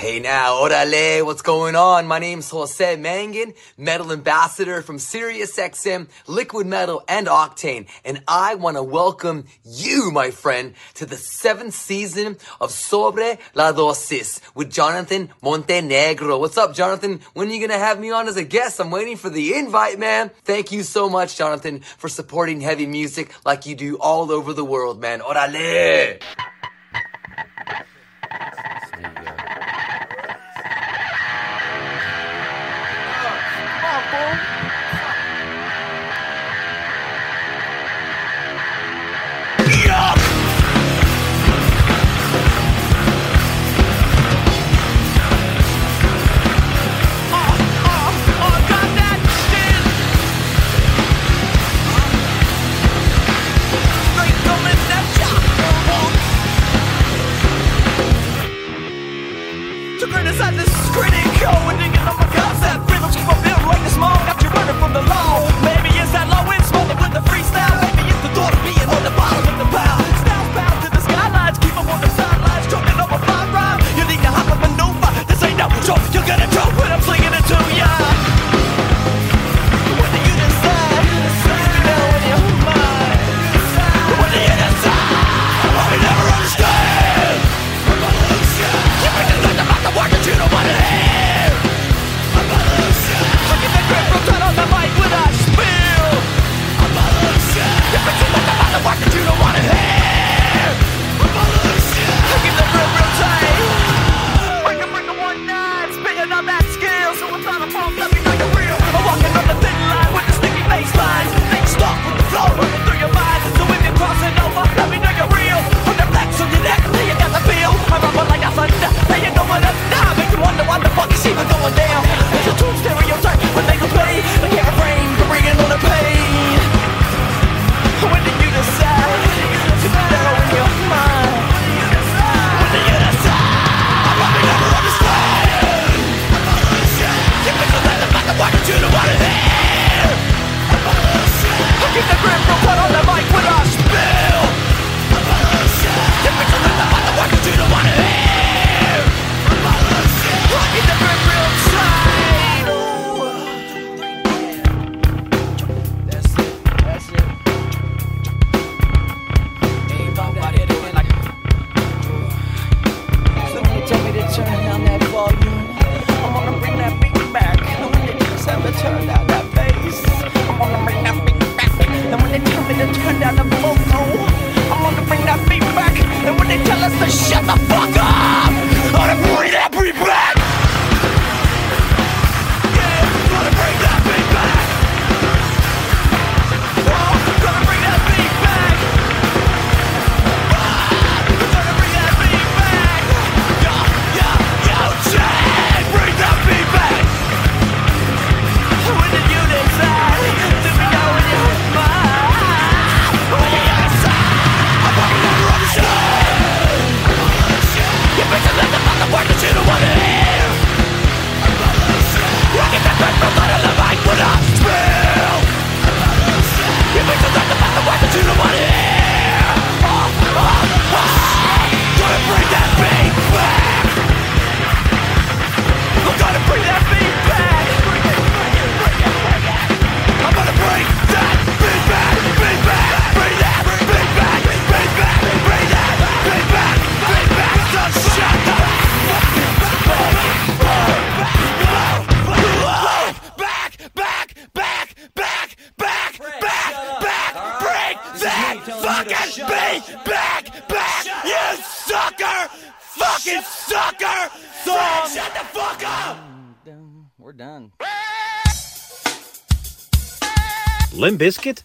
Hey now, orale, what's going on? My name's Jose Mangan, metal ambassador from SiriusXM, Liquid Metal, and Octane, and I want to welcome you, my friend, to the seventh season of Sobre la Dosis with Jonathan Montenegro. What's up, Jonathan? When are you gonna have me on as a guest? I'm waiting for the invite, man. Thank you so much, Jonathan, for supporting heavy music like you do all over the world, man. Orale!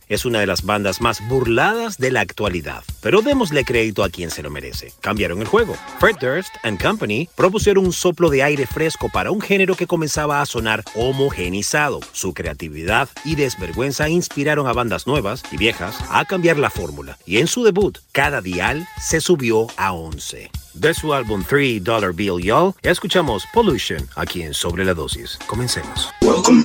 Es una de las bandas más burladas de la actualidad, pero démosle crédito a quien se lo merece. Cambiaron el juego. Fred Durst and Company propusieron un soplo de aire fresco para un género que comenzaba a sonar homogenizado. Su creatividad y desvergüenza inspiraron a bandas nuevas y viejas a cambiar la fórmula, y en su debut, cada dial se subió a 11. De su álbum 3 Dollar Bill Y'all, escuchamos Pollution aquí en Sobre la Dosis. Comencemos. Welcome.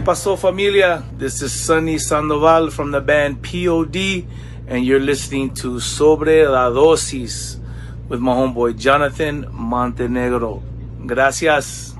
¿Qué pasó, familia? This is Sunny Sandoval from the band POD, and you're listening to Sobre la Dosis with my homeboy Jonathan Montenegro. Gracias.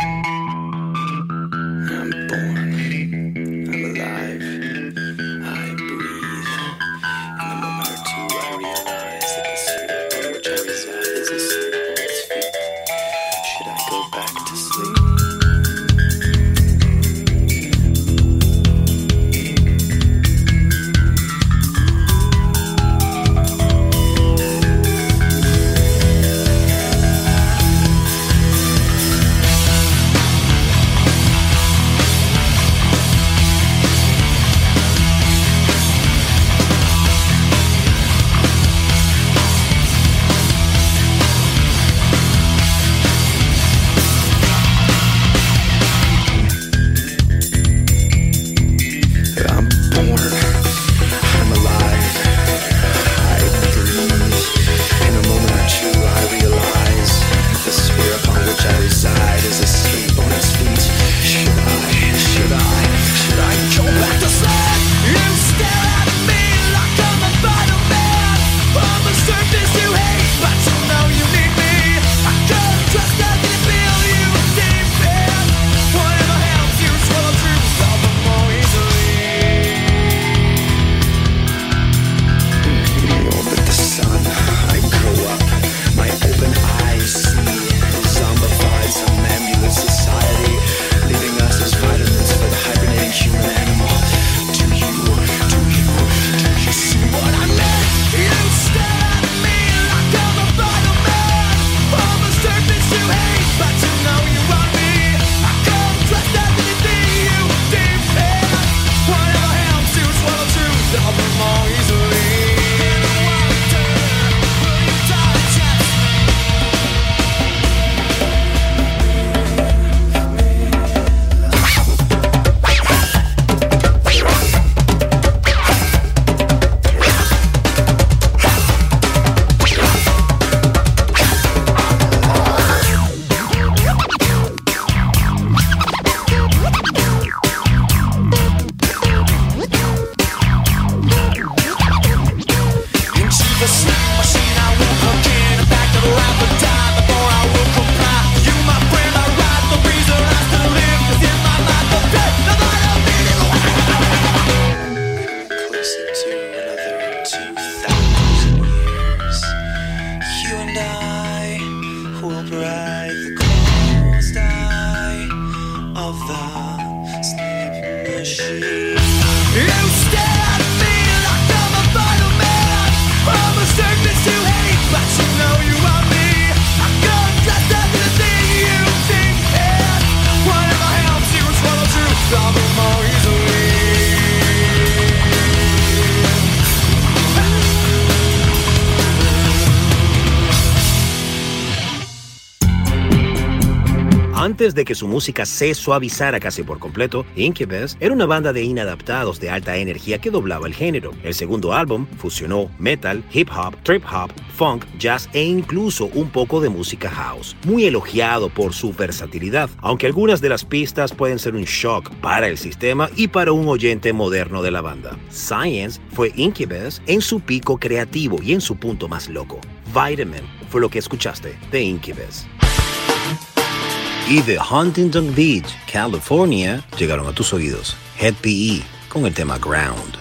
Antes de que su música se suavizara casi por completo, Incubus era una banda de inadaptados de alta energía que doblaba el género. El segundo álbum fusionó metal, hip hop, trip hop, funk, jazz e incluso un poco de música house. Muy elogiado por su versatilidad, aunque algunas de las pistas pueden ser un shock para el sistema y para un oyente moderno de la banda. Science fue Incubus en su pico creativo y en su punto más loco. Vitamin fue lo que escuchaste de Incubus y de Huntington Beach, California, llegaron a tus oídos Head PE con el tema Ground.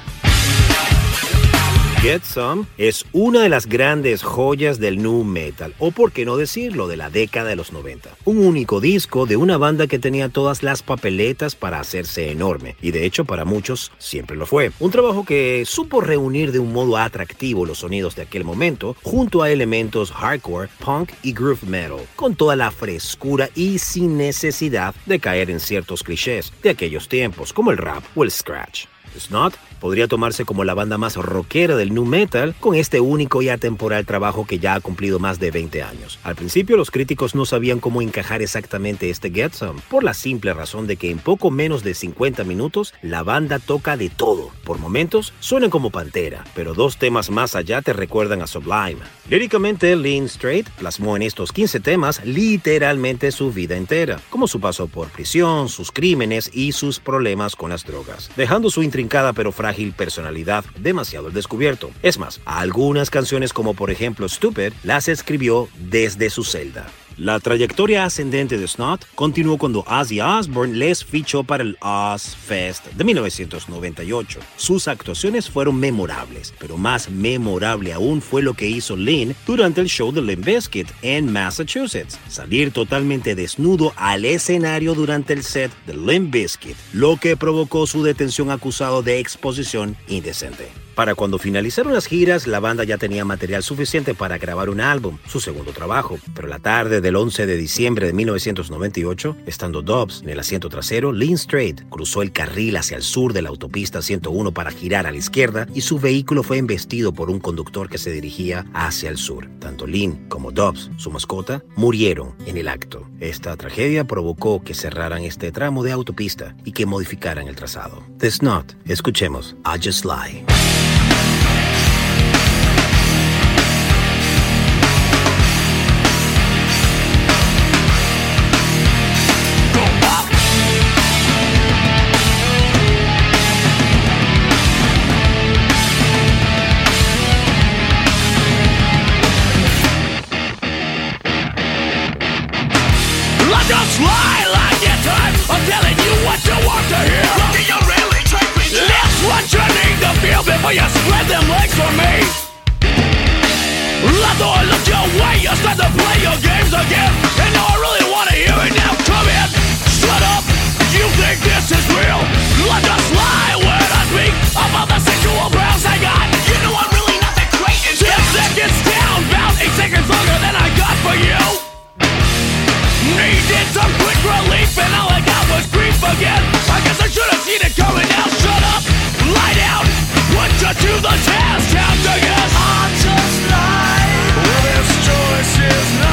Get Some es una de las grandes joyas del nu metal, o por qué no decirlo, de la década de los 90. Un único disco de una banda que tenía todas las papeletas para hacerse enorme, y de hecho para muchos siempre lo fue. Un trabajo que supo reunir de un modo atractivo los sonidos de aquel momento, junto a elementos hardcore, punk y groove metal, con toda la frescura y sin necesidad de caer en ciertos clichés de aquellos tiempos, como el rap o el scratch. Snot podría tomarse como la banda más rockera del nu metal con este único y atemporal trabajo que ya ha cumplido más de 20 años. Al principio los críticos no sabían cómo encajar exactamente este Get Some, por la simple razón de que en poco menos de 50 minutos la banda toca de todo. Por momentos suenan como Pantera, pero dos temas más allá te recuerdan a Sublime. Líricamente, Lean Straight plasmó en estos 15 temas literalmente su vida entera, como su paso por prisión, sus crímenes y sus problemas con las drogas, dejando su intrincada pero frágil personalidad demasiado al descubierto. Es más, algunas canciones como por ejemplo Stupid las escribió desde su celda. La trayectoria ascendente de Snot continuó cuando Ozzy Osbourne les fichó para el Oz Fest de 1998. Sus actuaciones fueron memorables, pero más memorable aún fue lo que hizo Lynn durante el show de Limp Bizkit en Massachusetts. Salir totalmente desnudo al escenario durante el set de Limp Bizkit, lo que provocó su detención acusado de exposición indecente. Para cuando finalizaron las giras, la banda ya tenía material suficiente para grabar un álbum, su segundo trabajo. Pero la tarde del 11 de diciembre de 1998, estando Dobbs en el asiento trasero, Lynn Strait cruzó el carril hacia el sur de la autopista 101 para girar a la izquierda y su vehículo fue embestido por un conductor que se dirigía hacia el sur. Tanto Lynn como Dobbs, su mascota, murieron en el acto. Esta tragedia provocó que cerraran este tramo de autopista y que modificaran el trazado. The Snot, escuchemos I Just Lie. Before you spread them legs for me. I thought I looked your way. You start to play your games again. And now I really want to hear it now. Come in. Shut up. You think this is real? I just lie when I speak about the sexual browse I got. You know I'm really not that great. Ten seconds down, about eight seconds longer than I got for you. Needed some quick relief and all I got was grief again I guess I should have seen it coming now Shut up, lie down Put to the test, time to guess I just lie Well this choice is not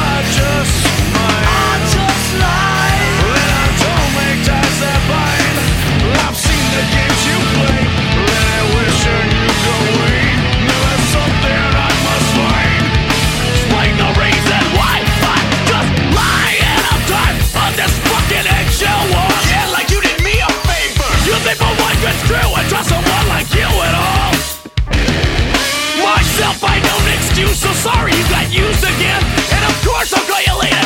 sorry you got used again. And of course I'll call you later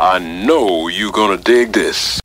I know you're gonna dig this.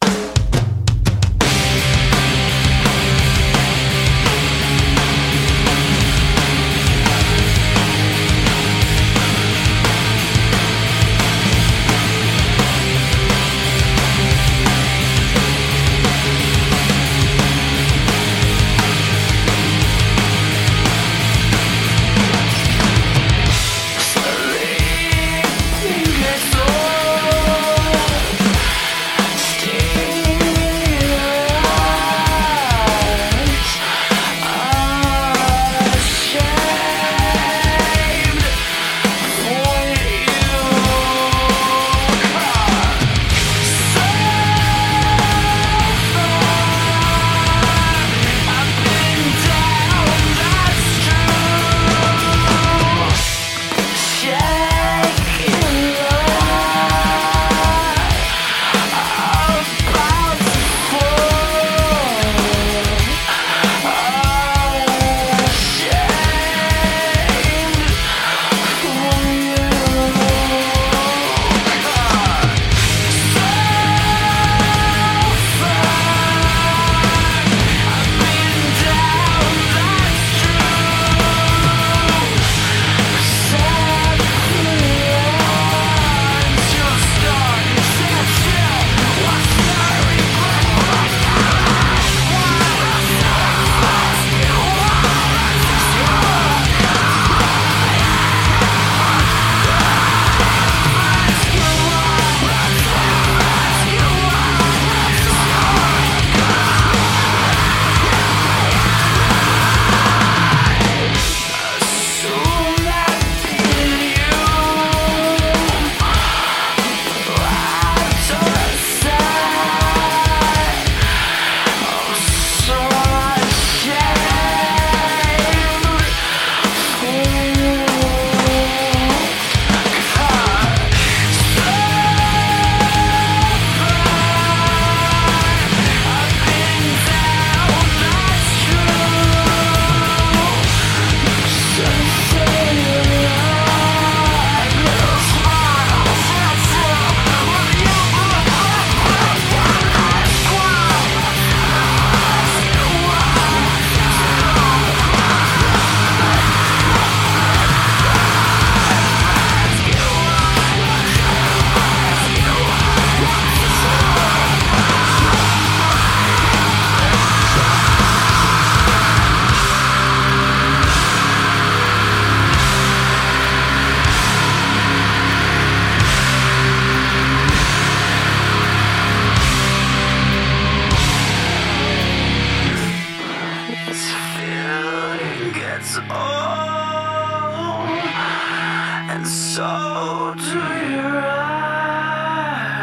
So do your eyes.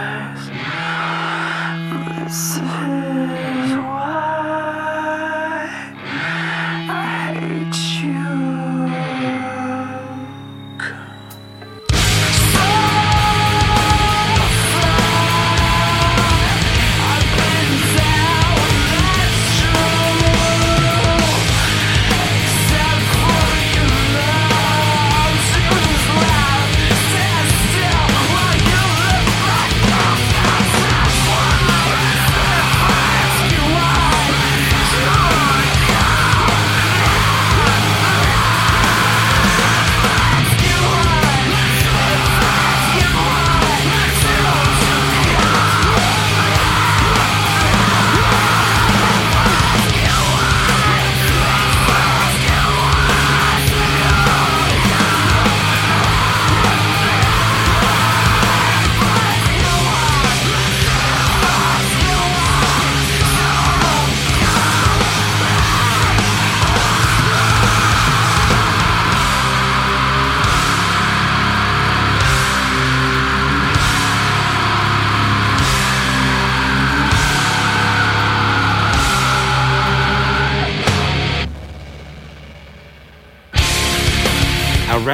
This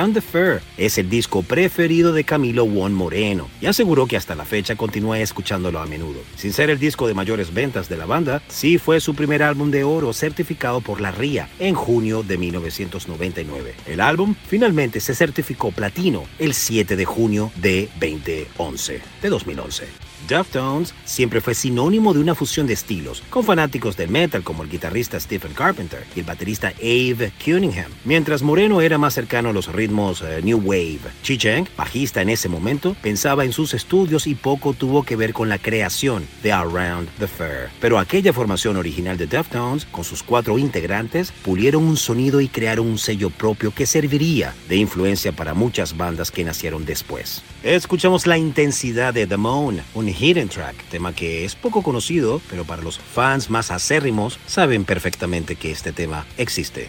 Around the Fur es el disco preferido de Camilo Juan Moreno y aseguró que hasta la fecha continúa escuchándolo a menudo. Sin ser el disco de mayores ventas de la banda, sí fue su primer álbum de oro certificado por la RIA en junio de 1999. El álbum finalmente se certificó platino el 7 de junio de 2011, de 2011. Deftones siempre fue sinónimo de una fusión de estilos, con fanáticos del metal como el guitarrista Stephen Carpenter y el baterista Abe Cunningham, mientras Moreno era más cercano a los ritmos eh, New Wave. Chi Cheng, bajista en ese momento, pensaba en sus estudios y poco tuvo que ver con la creación de Around the Fur. Pero aquella formación original de Deftones, con sus cuatro integrantes, pulieron un sonido y crearon un sello propio que serviría de influencia para muchas bandas que nacieron después. Escuchamos la intensidad de The Moan, un hidden track, tema que es poco conocido, pero para los fans más acérrimos saben perfectamente que este tema existe.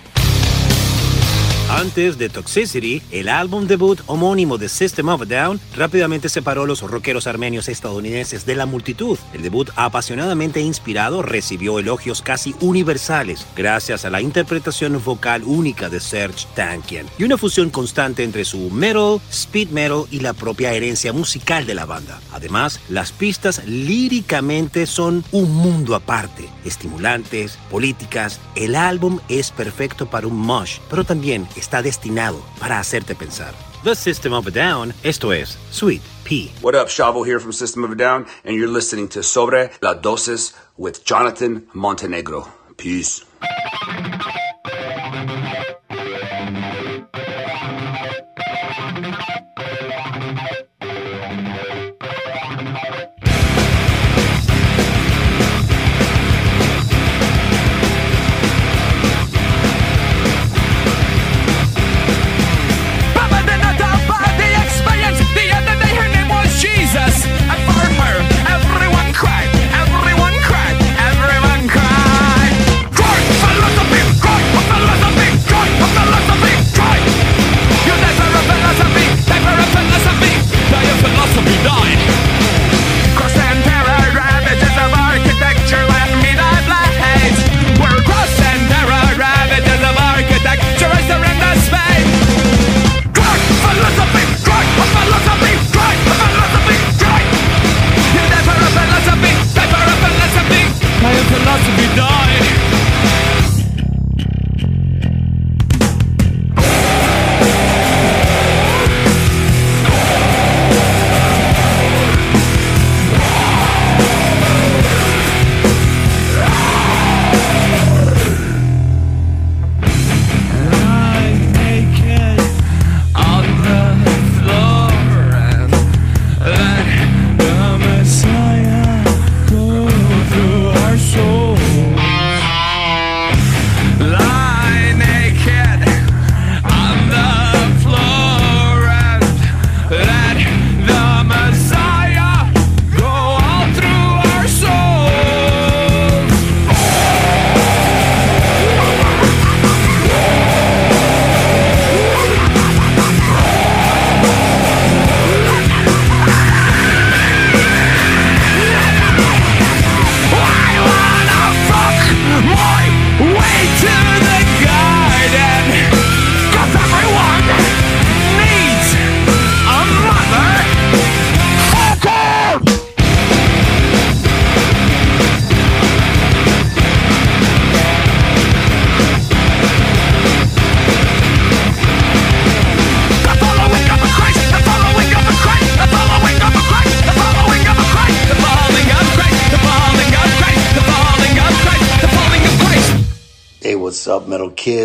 Antes de Toxicity, el álbum debut homónimo de System of a Down rápidamente separó a los rockeros armenios estadounidenses de la multitud. El debut apasionadamente inspirado recibió elogios casi universales gracias a la interpretación vocal única de Serge Tankian y una fusión constante entre su metal, speed metal y la propia herencia musical de la banda. Además, las pistas líricamente son un mundo aparte, estimulantes, políticas. El álbum es perfecto para un mosh, pero también está destinado para hacerte pensar. The System of a Down, esto es Sweet Pea. What up, Shavo here from System of a Down, and you're listening to Sobre la Dosis with Jonathan Montenegro. Peace.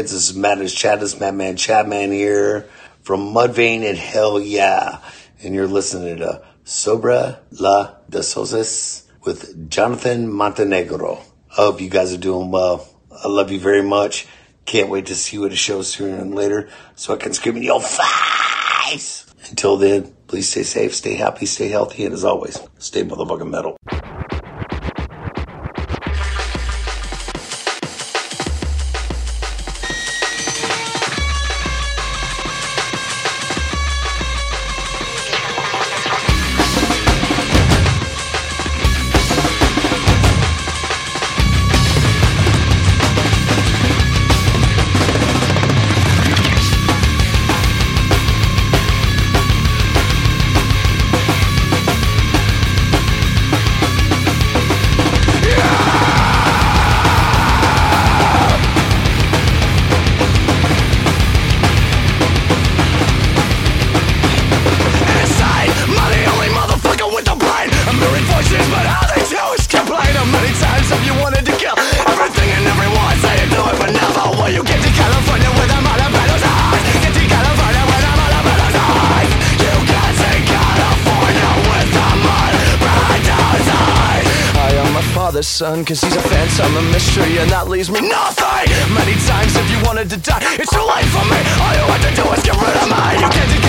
Kids? This is Madness Chad, this Madman Chapman here from Mudvayne and Hell Yeah. And you're listening to Sobra La de Sosis with Jonathan Montenegro. I hope you guys are doing well. I love you very much. Can't wait to see you at a show sooner than later so I can scream in your face. Until then, please stay safe, stay happy, stay healthy, and as always, stay motherfucking metal. Cause he's a phantom, a mystery, and that leaves me nothing. Many times if you wanted to die, it's too late for me. All you have to do is get rid of me. You get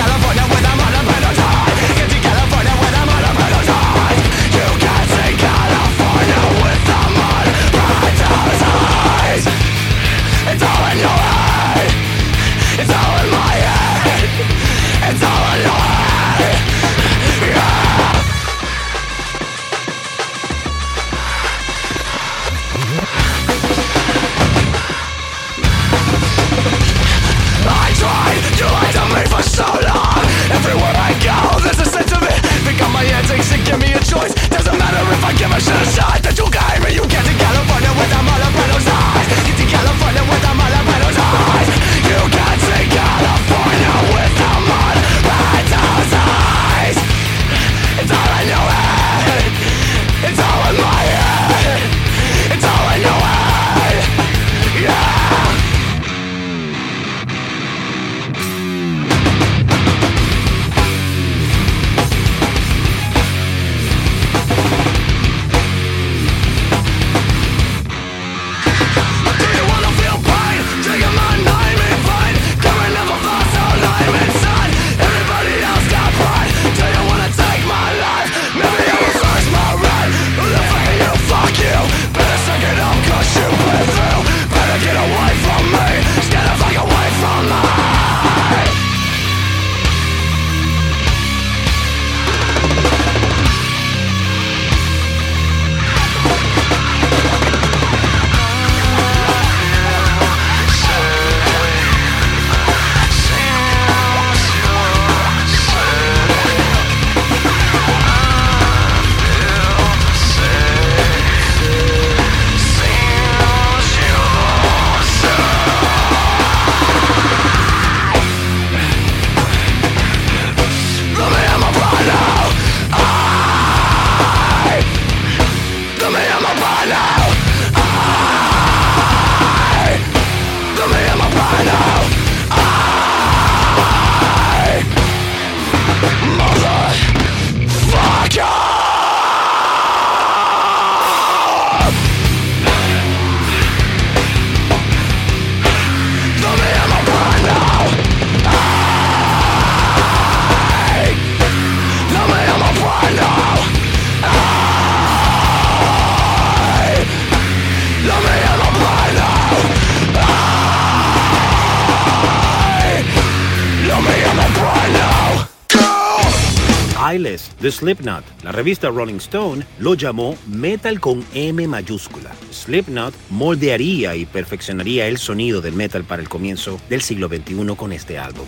De Slipknot. La revista Rolling Stone lo llamó metal con M mayúscula. Slipknot moldearía y perfeccionaría el sonido del metal para el comienzo del siglo XXI con este álbum.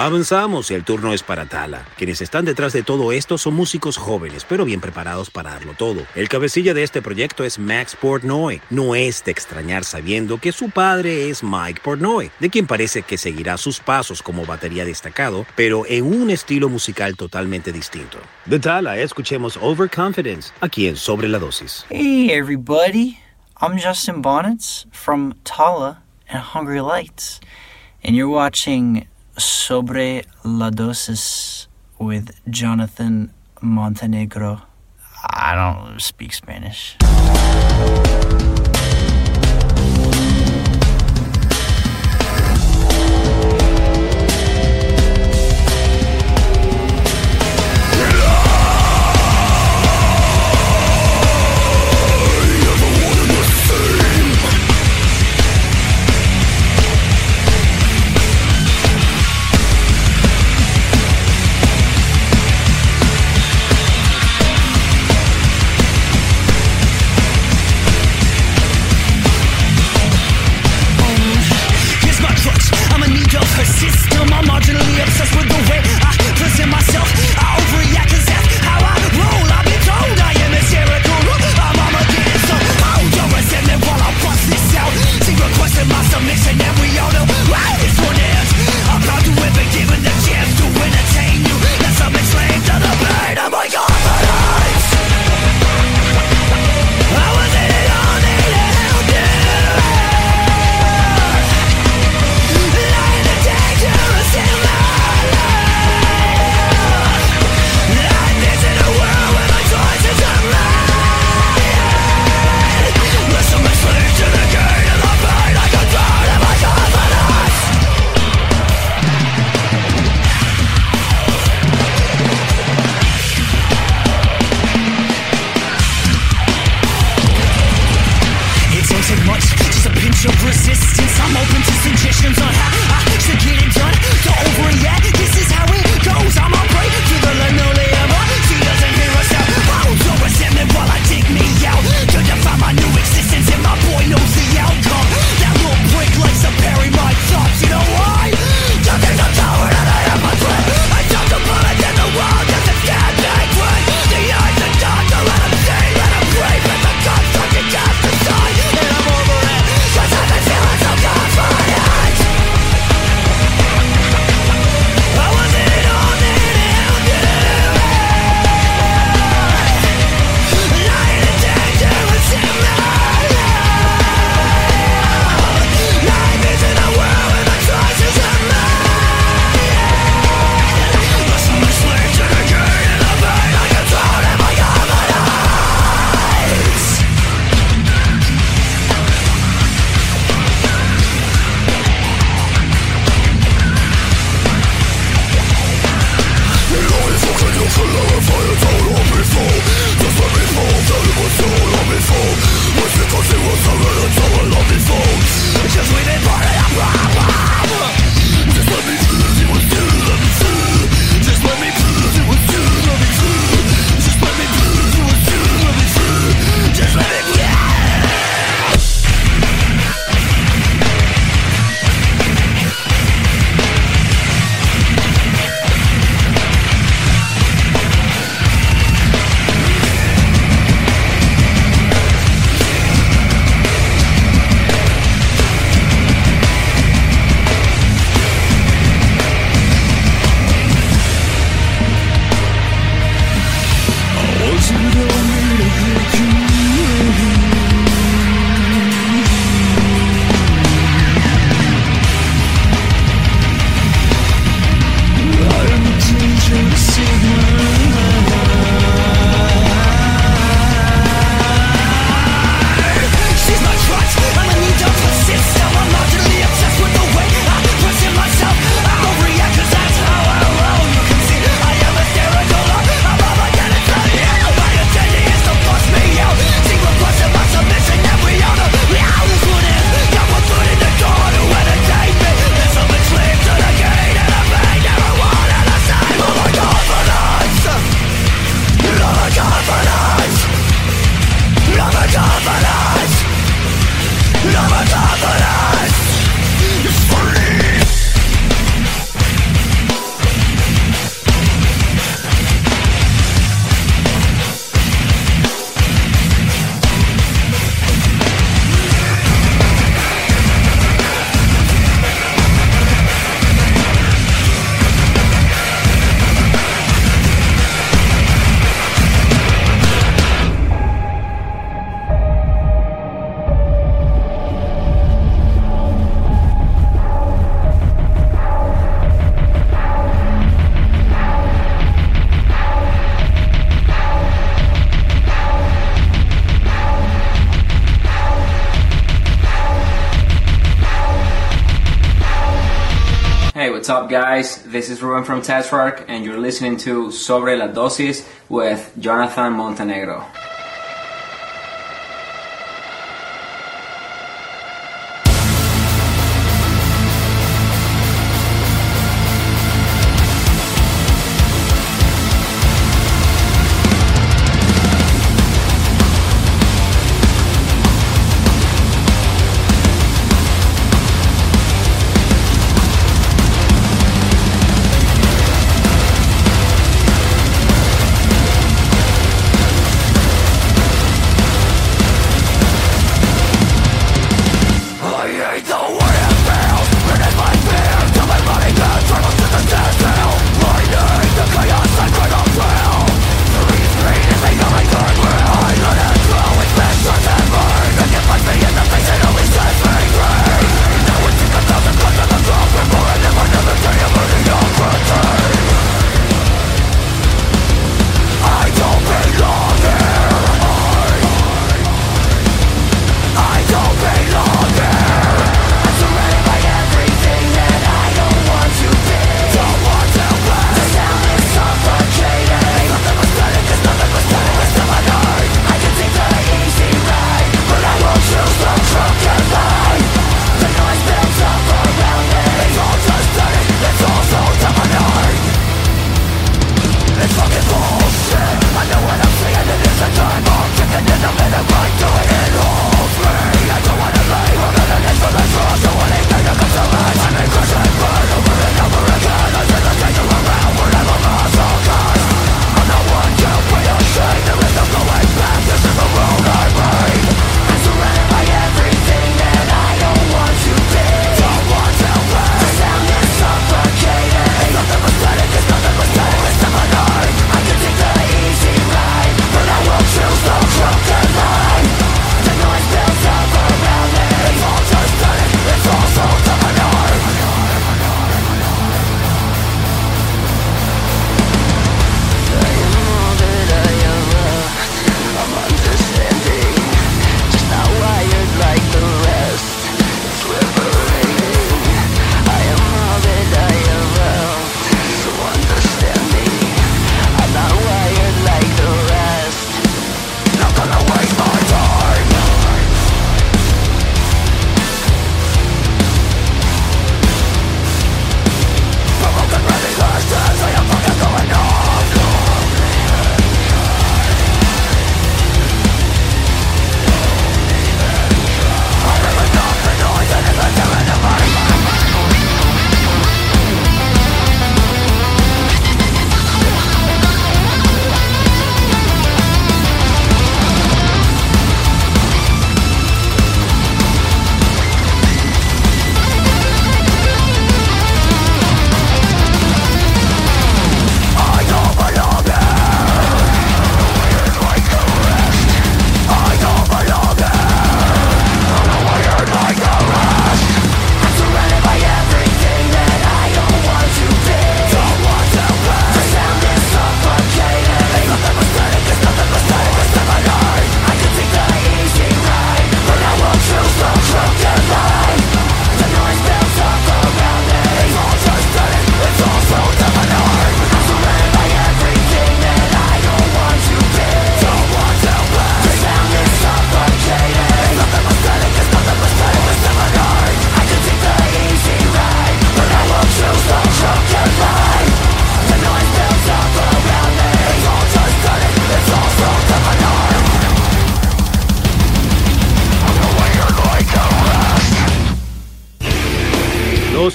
Avanzamos el turno es para Tala. Quienes están detrás de todo esto son músicos jóvenes, pero bien preparados para darlo todo. El cabecilla de este proyecto es Max Portnoy. No es de extrañar sabiendo que su padre es Mike Portnoy, de quien parece que seguirá sus pasos como batería destacado, pero en un estilo musical totalmente distinto. De Tala, escuchemos Overconfidence aquí en Sobre la Dosis. Hey everybody, I'm Justin Bonnets from Tala and Hungry Lights, and you're watching Sobre la Dosis with Jonathan Montenegro. I don't speak Spanish. This is Ruben from TestRark, and you're listening to Sobre la Dosis with Jonathan Montenegro.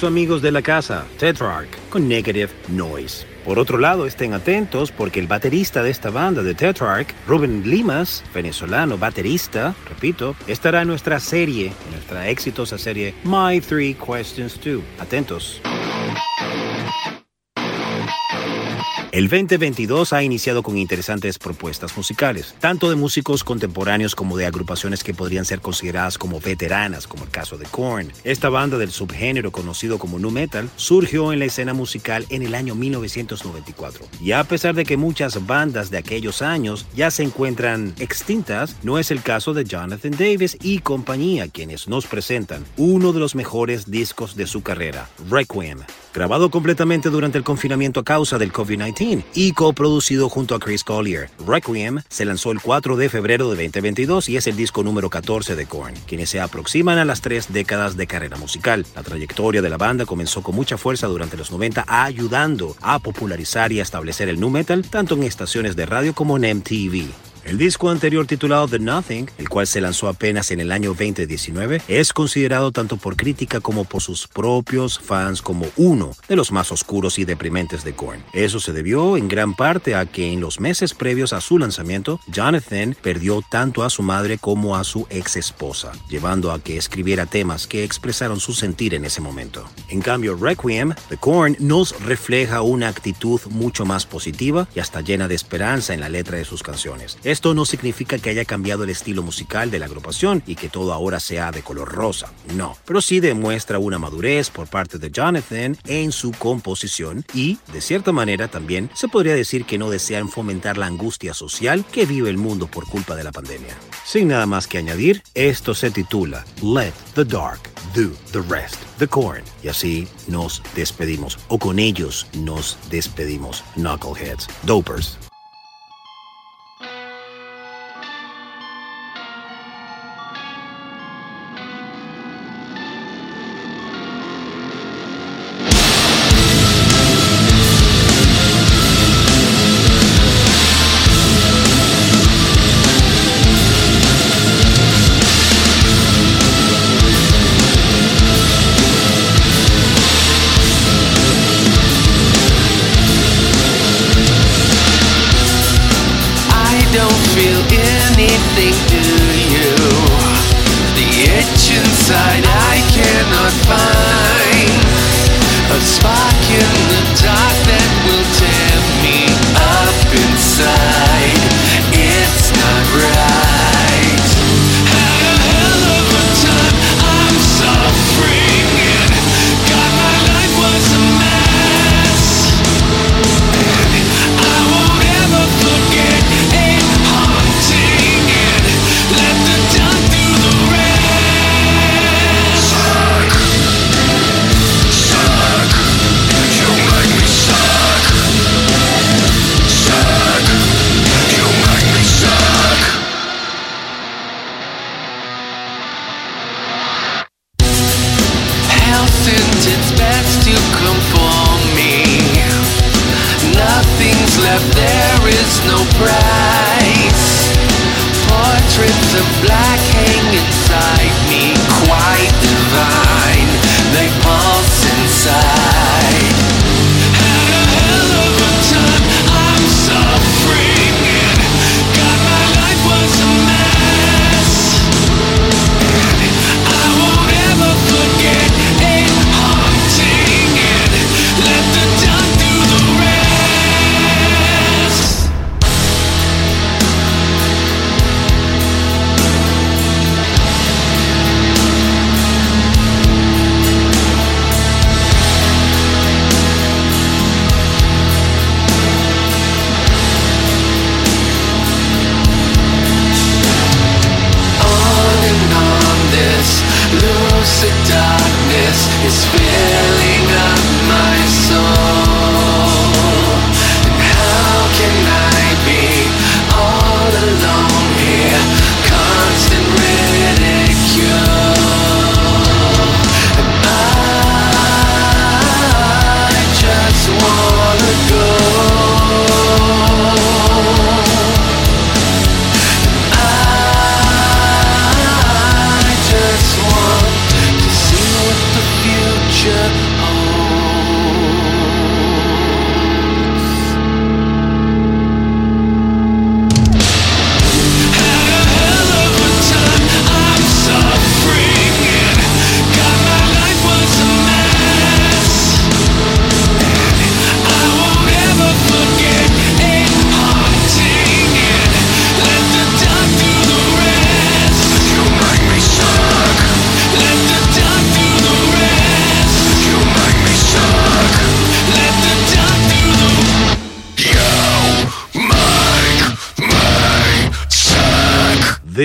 Amigos de la casa, Tetrarch, con Negative Noise. Por otro lado, estén atentos porque el baterista de esta banda de Tetrarch, Ruben Limas, venezolano baterista, repito, estará en nuestra serie, en nuestra exitosa serie My Three Questions 2. Atentos. El 2022 ha iniciado con interesantes propuestas musicales, tanto de músicos contemporáneos como de agrupaciones que podrían ser consideradas como veteranas, como el caso de Korn. Esta banda del subgénero conocido como nu metal surgió en la escena musical en el año 1994. Y a pesar de que muchas bandas de aquellos años ya se encuentran extintas, no es el caso de Jonathan Davis y compañía, quienes nos presentan uno de los mejores discos de su carrera, Requiem. Grabado completamente durante el confinamiento a causa del COVID-19 y coproducido junto a Chris Collier, Requiem se lanzó el 4 de febrero de 2022 y es el disco número 14 de Korn, quienes se aproximan a las tres décadas de carrera musical. La trayectoria de la banda comenzó con mucha fuerza durante los 90, ayudando a popularizar y establecer el nu metal tanto en estaciones de radio como en MTV. El disco anterior titulado The Nothing, el cual se lanzó apenas en el año 2019, es considerado tanto por crítica como por sus propios fans como uno de los más oscuros y deprimentes de Korn. Eso se debió en gran parte a que en los meses previos a su lanzamiento, Jonathan perdió tanto a su madre como a su ex esposa, llevando a que escribiera temas que expresaron su sentir en ese momento. En cambio, Requiem, The Korn, nos refleja una actitud mucho más positiva y hasta llena de esperanza en la letra de sus canciones. Esto no significa que haya cambiado el estilo musical de la agrupación y que todo ahora sea de color rosa, no, pero sí demuestra una madurez por parte de Jonathan en su composición y, de cierta manera, también se podría decir que no desean fomentar la angustia social que vive el mundo por culpa de la pandemia. Sin nada más que añadir, esto se titula Let the Dark Do the Rest, The Corn, y así nos despedimos, o con ellos nos despedimos, Knuckleheads, Dopers. Don't feel anything, do you? The itch inside I cannot find a spark in the dark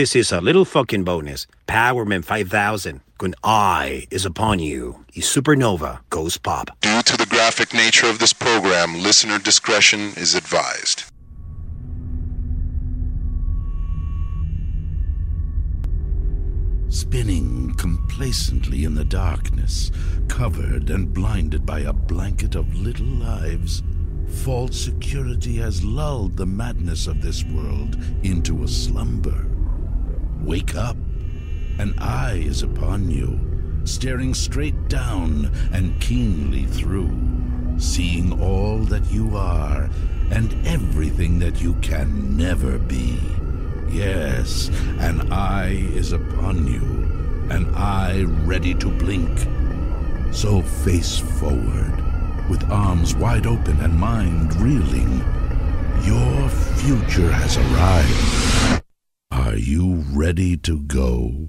This is a little fucking bonus. Powerman 5000. When I is upon you, a supernova goes pop. Due to the graphic nature of this program, listener discretion is advised. Spinning complacently in the darkness, covered and blinded by a blanket of little lives, false security has lulled the madness of this world into a slumber. Wake up. An eye is upon you, staring straight down and keenly through, seeing all that you are and everything that you can never be. Yes, an eye is upon you, an eye ready to blink. So face forward, with arms wide open and mind reeling. Your future has arrived. Are you ready to go?